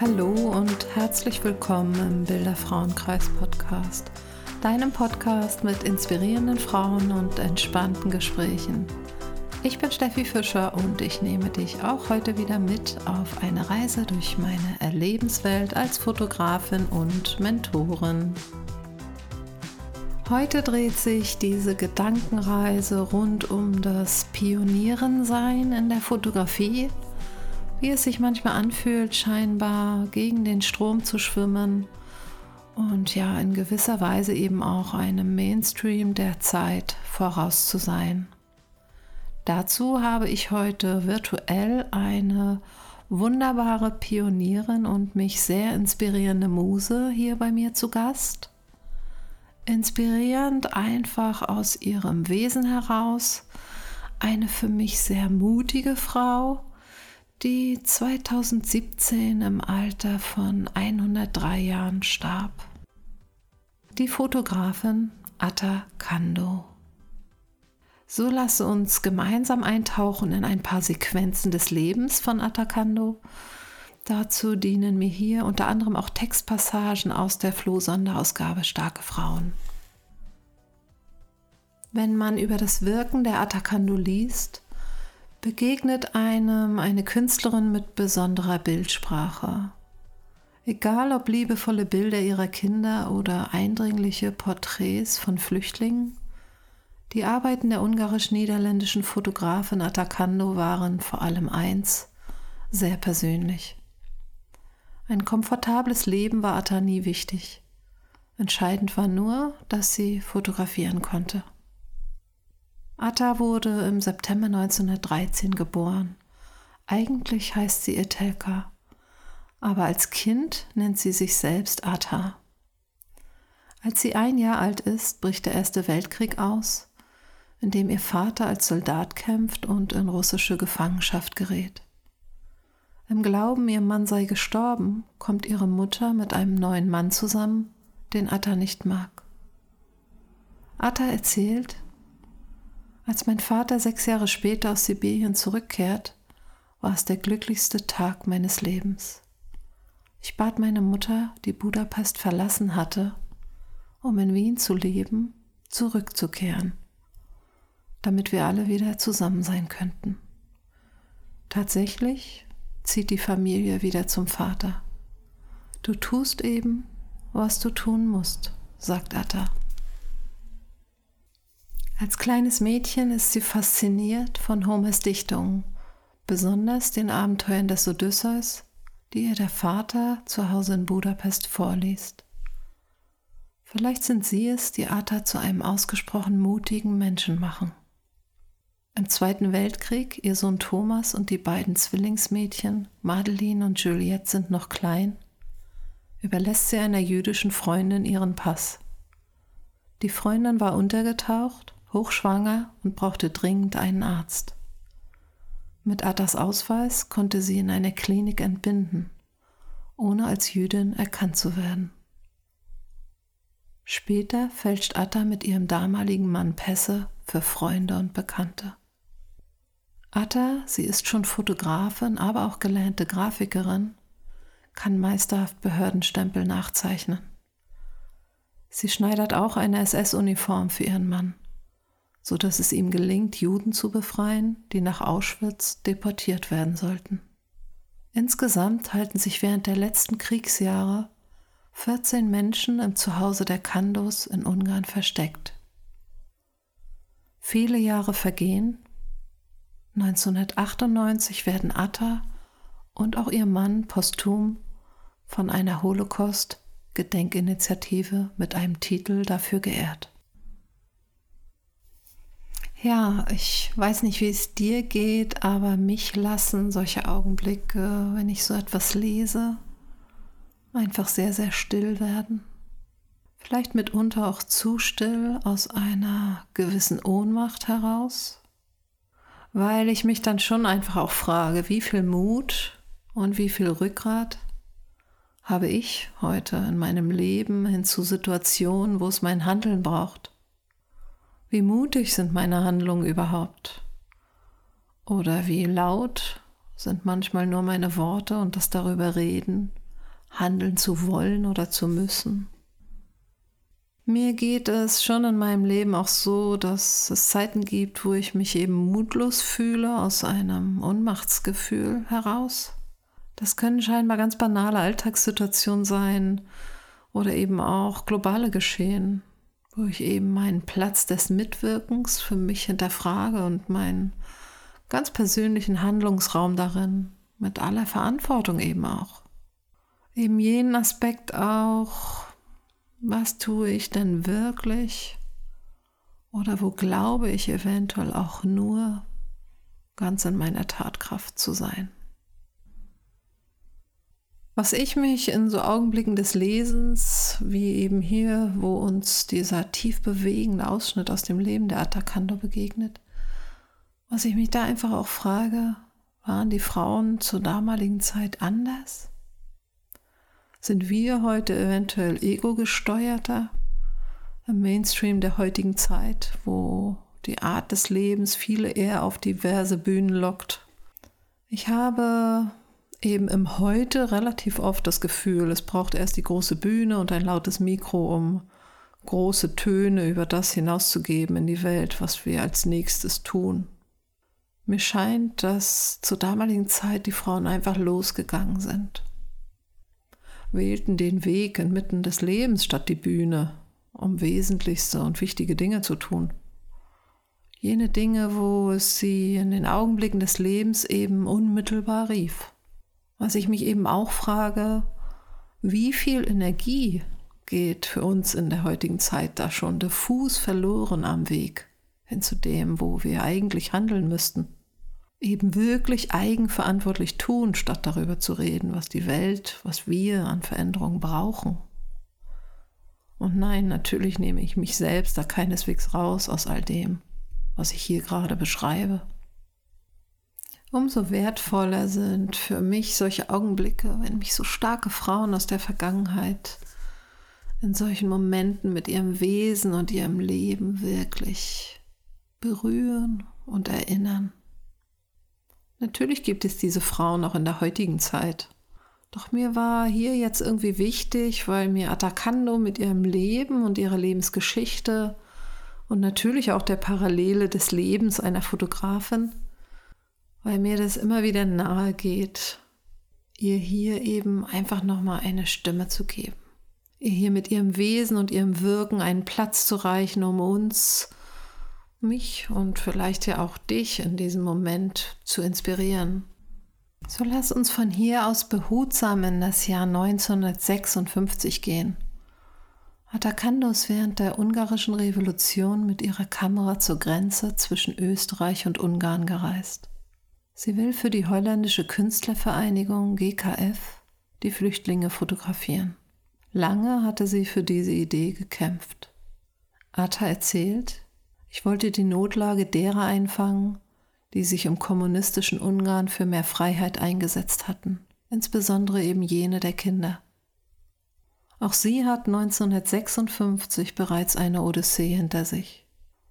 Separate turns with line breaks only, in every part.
Hallo und herzlich willkommen im Bilderfrauenkreis Podcast, deinem Podcast mit inspirierenden Frauen und entspannten Gesprächen. Ich bin Steffi Fischer und ich nehme dich auch heute wieder mit auf eine Reise durch meine Erlebenswelt als Fotografin und Mentorin. Heute dreht sich diese Gedankenreise rund um das Pionierensein in der Fotografie wie es sich manchmal anfühlt, scheinbar gegen den Strom zu schwimmen und ja in gewisser Weise eben auch einem Mainstream der Zeit voraus zu sein. Dazu habe ich heute virtuell eine wunderbare Pionierin und mich sehr inspirierende Muse hier bei mir zu Gast. Inspirierend einfach aus ihrem Wesen heraus, eine für mich sehr mutige Frau, die 2017 im Alter von 103 Jahren starb. Die Fotografin Atta Kando. So lasse uns gemeinsam eintauchen in ein paar Sequenzen des Lebens von Atta Kando. Dazu dienen mir hier unter anderem auch Textpassagen aus der Floh-Sonderausgabe Starke Frauen. Wenn man über das Wirken der Atakando liest, begegnet einem eine Künstlerin mit besonderer Bildsprache. Egal ob liebevolle Bilder ihrer Kinder oder eindringliche Porträts von Flüchtlingen, die Arbeiten der ungarisch-niederländischen Fotografin Atacando waren vor allem eins, sehr persönlich. Ein komfortables Leben war Atta nie wichtig. Entscheidend war nur, dass sie fotografieren konnte. Atta wurde im September 1913 geboren. Eigentlich heißt sie Etelka, aber als Kind nennt sie sich selbst Atta. Als sie ein Jahr alt ist, bricht der Erste Weltkrieg aus, in dem ihr Vater als Soldat kämpft und in russische Gefangenschaft gerät. Im Glauben, ihr Mann sei gestorben, kommt ihre Mutter mit einem neuen Mann zusammen, den Atta nicht mag. Atta erzählt, als mein Vater sechs Jahre später aus Sibirien zurückkehrt, war es der glücklichste Tag meines Lebens. Ich bat meine Mutter, die Budapest verlassen hatte, um in Wien zu leben, zurückzukehren, damit wir alle wieder zusammen sein könnten. Tatsächlich zieht die Familie wieder zum Vater. Du tust eben, was du tun musst, sagt Atta. Als kleines Mädchen ist sie fasziniert von Homers Dichtungen, besonders den Abenteuern des Odysseus, die ihr der Vater zu Hause in Budapest vorliest. Vielleicht sind sie es, die Atta zu einem ausgesprochen mutigen Menschen machen. Im Zweiten Weltkrieg, ihr Sohn Thomas und die beiden Zwillingsmädchen, Madeline und Juliette, sind noch klein, überlässt sie einer jüdischen Freundin ihren Pass. Die Freundin war untergetaucht hochschwanger und brauchte dringend einen Arzt. Mit Attas Ausweis konnte sie in eine Klinik entbinden, ohne als Jüdin erkannt zu werden. Später fälscht Atta mit ihrem damaligen Mann Pässe für Freunde und Bekannte. Atta, sie ist schon Fotografin, aber auch gelernte Grafikerin, kann meisterhaft Behördenstempel nachzeichnen. Sie schneidert auch eine SS-Uniform für ihren Mann so dass es ihm gelingt, Juden zu befreien, die nach Auschwitz deportiert werden sollten. Insgesamt halten sich während der letzten Kriegsjahre 14 Menschen im Zuhause der Kandos in Ungarn versteckt. Viele Jahre vergehen. 1998 werden Atta und auch ihr Mann posthum von einer Holocaust-Gedenkinitiative mit einem Titel dafür geehrt. Ja, ich weiß nicht, wie es dir geht, aber mich lassen solche Augenblicke, wenn ich so etwas lese, einfach sehr, sehr still werden. Vielleicht mitunter auch zu still aus einer gewissen Ohnmacht heraus, weil ich mich dann schon einfach auch frage, wie viel Mut und wie viel Rückgrat habe ich heute in meinem Leben hin zu Situationen, wo es mein Handeln braucht. Wie mutig sind meine Handlungen überhaupt? Oder wie laut sind manchmal nur meine Worte und das darüber reden, handeln zu wollen oder zu müssen. Mir geht es schon in meinem Leben auch so, dass es Zeiten gibt, wo ich mich eben mutlos fühle aus einem Ohnmachtsgefühl heraus. Das können scheinbar ganz banale Alltagssituationen sein oder eben auch globale Geschehen, wo ich eben meinen Platz des Mitwirkens für mich hinterfrage und meinen ganz persönlichen Handlungsraum darin, mit aller Verantwortung eben auch. Eben jenen Aspekt auch, was tue ich denn wirklich oder wo glaube ich eventuell auch nur ganz in meiner Tatkraft zu sein. Was ich mich in so Augenblicken des Lesens, wie eben hier, wo uns dieser tief bewegende Ausschnitt aus dem Leben der Atacando begegnet, was ich mich da einfach auch frage, waren die Frauen zur damaligen Zeit anders? Sind wir heute eventuell ego-gesteuerter im Mainstream der heutigen Zeit, wo die Art des Lebens viele eher auf diverse Bühnen lockt? Ich habe eben im Heute relativ oft das Gefühl, es braucht erst die große Bühne und ein lautes Mikro, um große Töne über das hinauszugeben in die Welt, was wir als nächstes tun. Mir scheint, dass zur damaligen Zeit die Frauen einfach losgegangen sind wählten den Weg inmitten des Lebens statt die Bühne, um wesentlichste und wichtige Dinge zu tun. Jene Dinge, wo es sie in den Augenblicken des Lebens eben unmittelbar rief. Was ich mich eben auch frage, wie viel Energie geht für uns in der heutigen Zeit da schon diffus verloren am Weg hin zu dem, wo wir eigentlich handeln müssten eben wirklich eigenverantwortlich tun, statt darüber zu reden, was die Welt, was wir an Veränderungen brauchen. Und nein, natürlich nehme ich mich selbst da keineswegs raus aus all dem, was ich hier gerade beschreibe. Umso wertvoller sind für mich solche Augenblicke, wenn mich so starke Frauen aus der Vergangenheit in solchen Momenten mit ihrem Wesen und ihrem Leben wirklich berühren und erinnern. Natürlich gibt es diese Frauen auch in der heutigen Zeit. Doch mir war hier jetzt irgendwie wichtig, weil mir Atacando mit ihrem Leben und ihrer Lebensgeschichte und natürlich auch der Parallele des Lebens einer Fotografin, weil mir das immer wieder nahe geht, ihr hier eben einfach nochmal eine Stimme zu geben. Ihr hier mit ihrem Wesen und ihrem Wirken einen Platz zu reichen, um uns mich und vielleicht ja auch dich in diesem Moment zu inspirieren. So lass uns von hier aus behutsam in das Jahr 1956 gehen. Atacando ist während der ungarischen Revolution mit ihrer Kamera zur Grenze zwischen Österreich und Ungarn gereist. Sie will für die holländische Künstlervereinigung GKF die Flüchtlinge fotografieren. Lange hatte sie für diese Idee gekämpft. Atta erzählt, ich wollte die Notlage derer einfangen, die sich im kommunistischen Ungarn für mehr Freiheit eingesetzt hatten, insbesondere eben jene der Kinder. Auch sie hat 1956 bereits eine Odyssee hinter sich.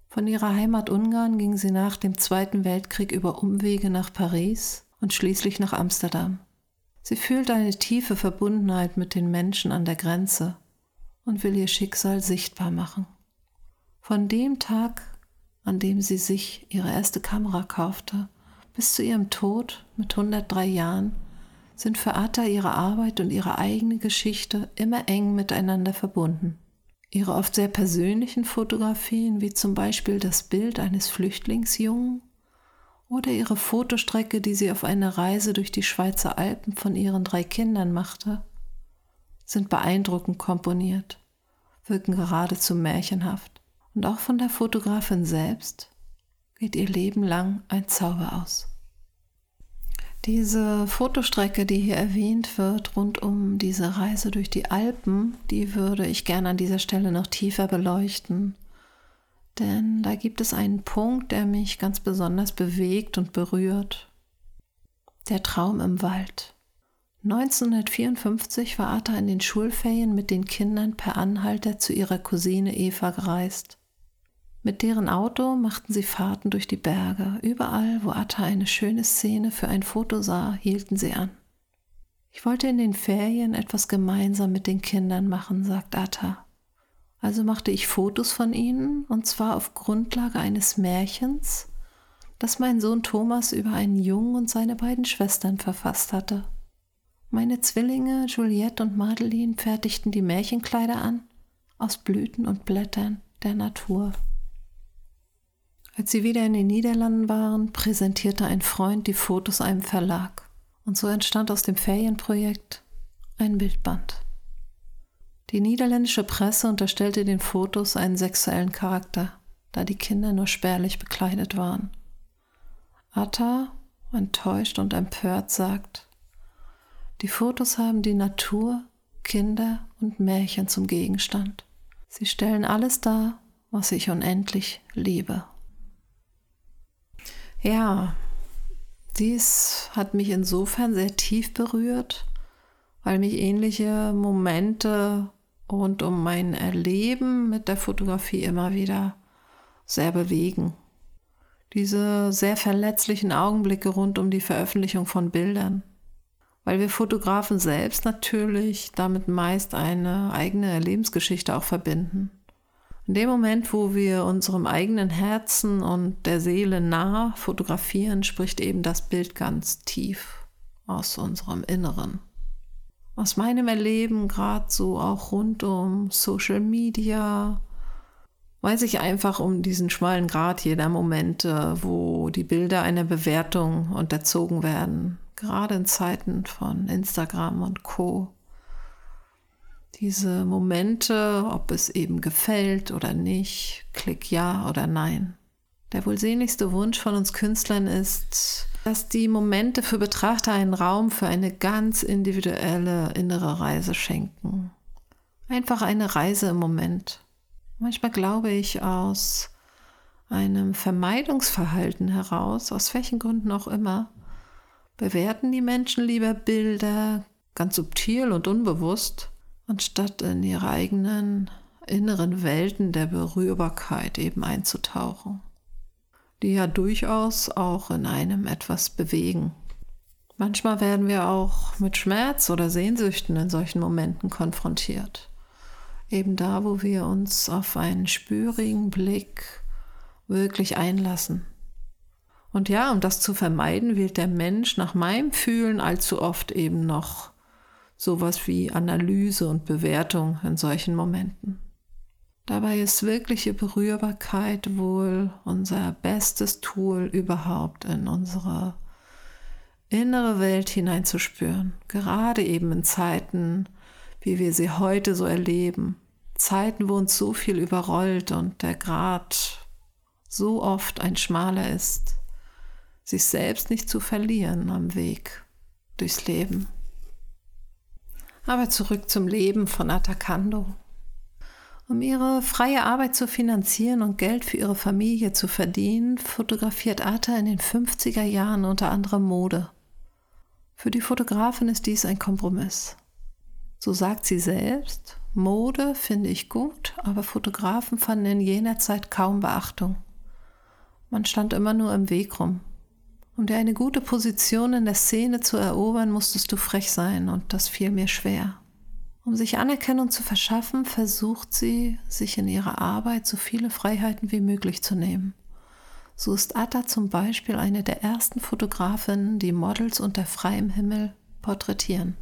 Von ihrer Heimat Ungarn ging sie nach dem Zweiten Weltkrieg über Umwege nach Paris und schließlich nach Amsterdam. Sie fühlt eine tiefe Verbundenheit mit den Menschen an der Grenze und will ihr Schicksal sichtbar machen. Von dem Tag, an dem sie sich ihre erste Kamera kaufte, bis zu ihrem Tod mit 103 Jahren, sind für Atta ihre Arbeit und ihre eigene Geschichte immer eng miteinander verbunden. Ihre oft sehr persönlichen Fotografien, wie zum Beispiel das Bild eines Flüchtlingsjungen oder ihre Fotostrecke, die sie auf einer Reise durch die Schweizer Alpen von ihren drei Kindern machte, sind beeindruckend komponiert, wirken geradezu märchenhaft. Und auch von der Fotografin selbst geht ihr Leben lang ein Zauber aus. Diese Fotostrecke, die hier erwähnt wird, rund um diese Reise durch die Alpen, die würde ich gerne an dieser Stelle noch tiefer beleuchten. Denn da gibt es einen Punkt, der mich ganz besonders bewegt und berührt. Der Traum im Wald. 1954 war Atta in den Schulferien mit den Kindern per Anhalter zu ihrer Cousine Eva gereist. Mit deren Auto machten sie Fahrten durch die Berge. Überall, wo Atta eine schöne Szene für ein Foto sah, hielten sie an. Ich wollte in den Ferien etwas gemeinsam mit den Kindern machen, sagt Atta. Also machte ich Fotos von ihnen, und zwar auf Grundlage eines Märchens, das mein Sohn Thomas über einen Jungen und seine beiden Schwestern verfasst hatte. Meine Zwillinge Juliette und Madeline fertigten die Märchenkleider an aus Blüten und Blättern der Natur. Als sie wieder in den Niederlanden waren, präsentierte ein Freund die Fotos einem Verlag. Und so entstand aus dem Ferienprojekt ein Bildband. Die niederländische Presse unterstellte den Fotos einen sexuellen Charakter, da die Kinder nur spärlich bekleidet waren. Atta, enttäuscht und empört, sagt, die Fotos haben die Natur, Kinder und Märchen zum Gegenstand. Sie stellen alles dar, was ich unendlich liebe. Ja, dies hat mich insofern sehr tief berührt, weil mich ähnliche Momente rund um mein Erleben mit der Fotografie immer wieder sehr bewegen. Diese sehr verletzlichen Augenblicke rund um die Veröffentlichung von Bildern, weil wir Fotografen selbst natürlich damit meist eine eigene Lebensgeschichte auch verbinden. In dem Moment, wo wir unserem eigenen Herzen und der Seele nah fotografieren, spricht eben das Bild ganz tief aus unserem Inneren. Aus meinem Erleben, gerade so auch rund um Social Media, weiß ich einfach um diesen schmalen Grad jeder Momente, wo die Bilder einer Bewertung unterzogen werden, gerade in Zeiten von Instagram und Co. Diese Momente, ob es eben gefällt oder nicht, klick ja oder nein. Der wohl sehnlichste Wunsch von uns Künstlern ist, dass die Momente für Betrachter einen Raum für eine ganz individuelle innere Reise schenken. Einfach eine Reise im Moment. Manchmal glaube ich aus einem Vermeidungsverhalten heraus, aus welchen Gründen auch immer, bewerten die Menschen lieber Bilder ganz subtil und unbewusst, anstatt in ihre eigenen inneren Welten der Berührbarkeit eben einzutauchen, die ja durchaus auch in einem etwas bewegen. Manchmal werden wir auch mit Schmerz oder Sehnsüchten in solchen Momenten konfrontiert. Eben da, wo wir uns auf einen spürigen Blick wirklich einlassen und ja, um das zu vermeiden, wählt der Mensch nach meinem Fühlen allzu oft eben noch sowas wie Analyse und Bewertung in solchen Momenten. Dabei ist wirkliche Berührbarkeit wohl unser bestes Tool überhaupt in unsere innere Welt hineinzuspüren, gerade eben in Zeiten, wie wir sie heute so erleben, Zeiten, wo uns so viel überrollt und der Grad so oft ein schmaler ist sich selbst nicht zu verlieren am Weg durchs Leben. Aber zurück zum Leben von Atacando. Um ihre freie Arbeit zu finanzieren und Geld für ihre Familie zu verdienen, fotografiert Ata in den 50er Jahren unter anderem Mode. Für die Fotografin ist dies ein Kompromiss. So sagt sie selbst, Mode finde ich gut, aber Fotografen fanden in jener Zeit kaum Beachtung. Man stand immer nur im Weg rum. Um dir eine gute Position in der Szene zu erobern, musstest du frech sein und das fiel mir schwer. Um sich Anerkennung zu verschaffen, versucht sie, sich in ihrer Arbeit so viele Freiheiten wie möglich zu nehmen. So ist Atta zum Beispiel eine der ersten Fotografinnen, die Models unter freiem Himmel porträtieren.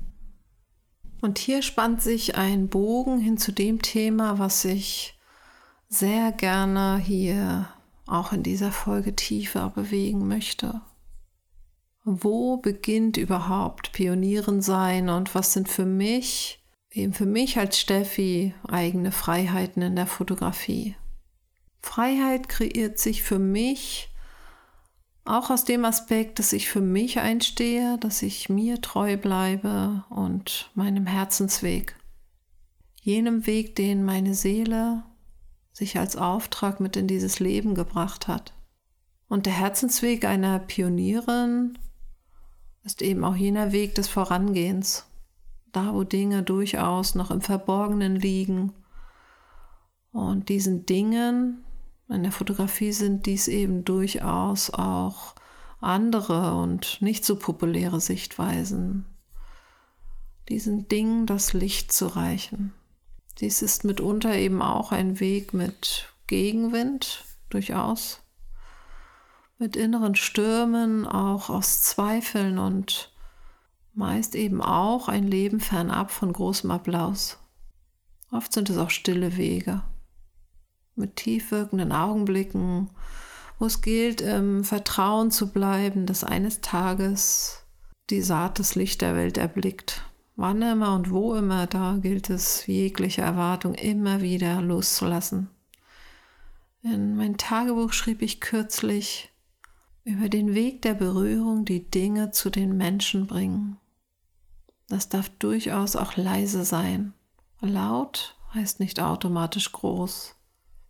Und hier spannt sich ein Bogen hin zu dem Thema, was ich sehr gerne hier auch in dieser Folge tiefer bewegen möchte wo beginnt überhaupt Pionieren sein und was sind für mich, eben für mich als Steffi, eigene Freiheiten in der Fotografie. Freiheit kreiert sich für mich auch aus dem Aspekt, dass ich für mich einstehe, dass ich mir treu bleibe und meinem Herzensweg. Jenem Weg, den meine Seele sich als Auftrag mit in dieses Leben gebracht hat. Und der Herzensweg einer Pionierin ist eben auch jener Weg des Vorangehens, da wo Dinge durchaus noch im Verborgenen liegen. Und diesen Dingen, in der Fotografie sind dies eben durchaus auch andere und nicht so populäre Sichtweisen. diesen Dingen das Licht zu reichen. Dies ist mitunter eben auch ein Weg mit Gegenwind, durchaus, mit inneren Stürmen, auch aus Zweifeln und meist eben auch ein Leben fernab von großem Applaus. Oft sind es auch stille Wege mit tief wirkenden Augenblicken, wo es gilt, im Vertrauen zu bleiben, dass eines Tages die Saat das Licht der Welt erblickt. Wann immer und wo immer, da gilt es, jegliche Erwartung immer wieder loszulassen. In mein Tagebuch schrieb ich kürzlich über den Weg der Berührung, die Dinge zu den Menschen bringen. Das darf durchaus auch leise sein. Laut heißt nicht automatisch groß.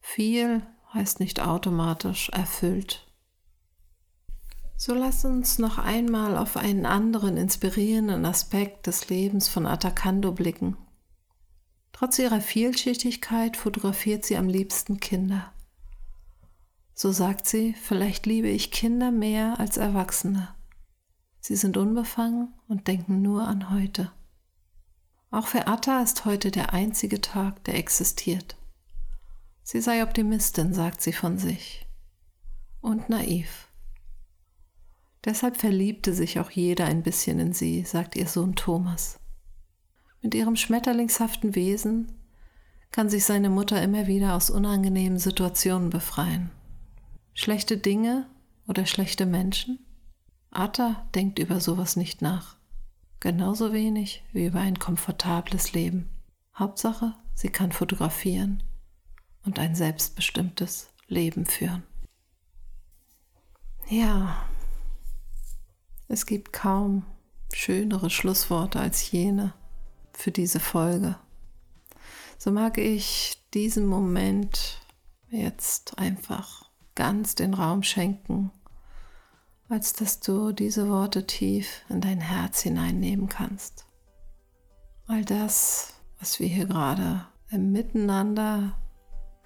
Viel heißt nicht automatisch erfüllt. So lass uns noch einmal auf einen anderen inspirierenden Aspekt des Lebens von Atacando blicken. Trotz ihrer Vielschichtigkeit fotografiert sie am liebsten Kinder. So sagt sie, vielleicht liebe ich Kinder mehr als Erwachsene. Sie sind unbefangen und denken nur an heute. Auch für Atta ist heute der einzige Tag, der existiert. Sie sei Optimistin, sagt sie von sich. Und naiv. Deshalb verliebte sich auch jeder ein bisschen in sie, sagt ihr Sohn Thomas. Mit ihrem schmetterlingshaften Wesen kann sich seine Mutter immer wieder aus unangenehmen Situationen befreien. Schlechte Dinge oder schlechte Menschen? Atta denkt über sowas nicht nach. Genauso wenig wie über ein komfortables Leben. Hauptsache, sie kann fotografieren und ein selbstbestimmtes Leben führen. Ja, es gibt kaum schönere Schlussworte als jene für diese Folge. So mag ich diesem Moment jetzt einfach ganz den Raum schenken, als dass du diese Worte tief in dein Herz hineinnehmen kannst. All das, was wir hier gerade im Miteinander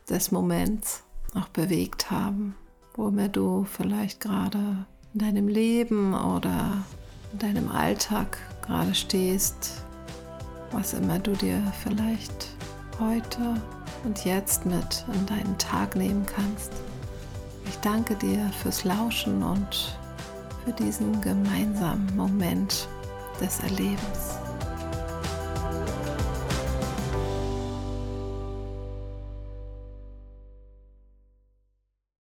des Moments auch bewegt haben, wo immer du vielleicht gerade in deinem Leben oder in deinem Alltag gerade stehst, was immer du dir vielleicht heute und jetzt mit in deinen Tag nehmen kannst. Ich danke dir fürs Lauschen und für diesen gemeinsamen Moment des Erlebens.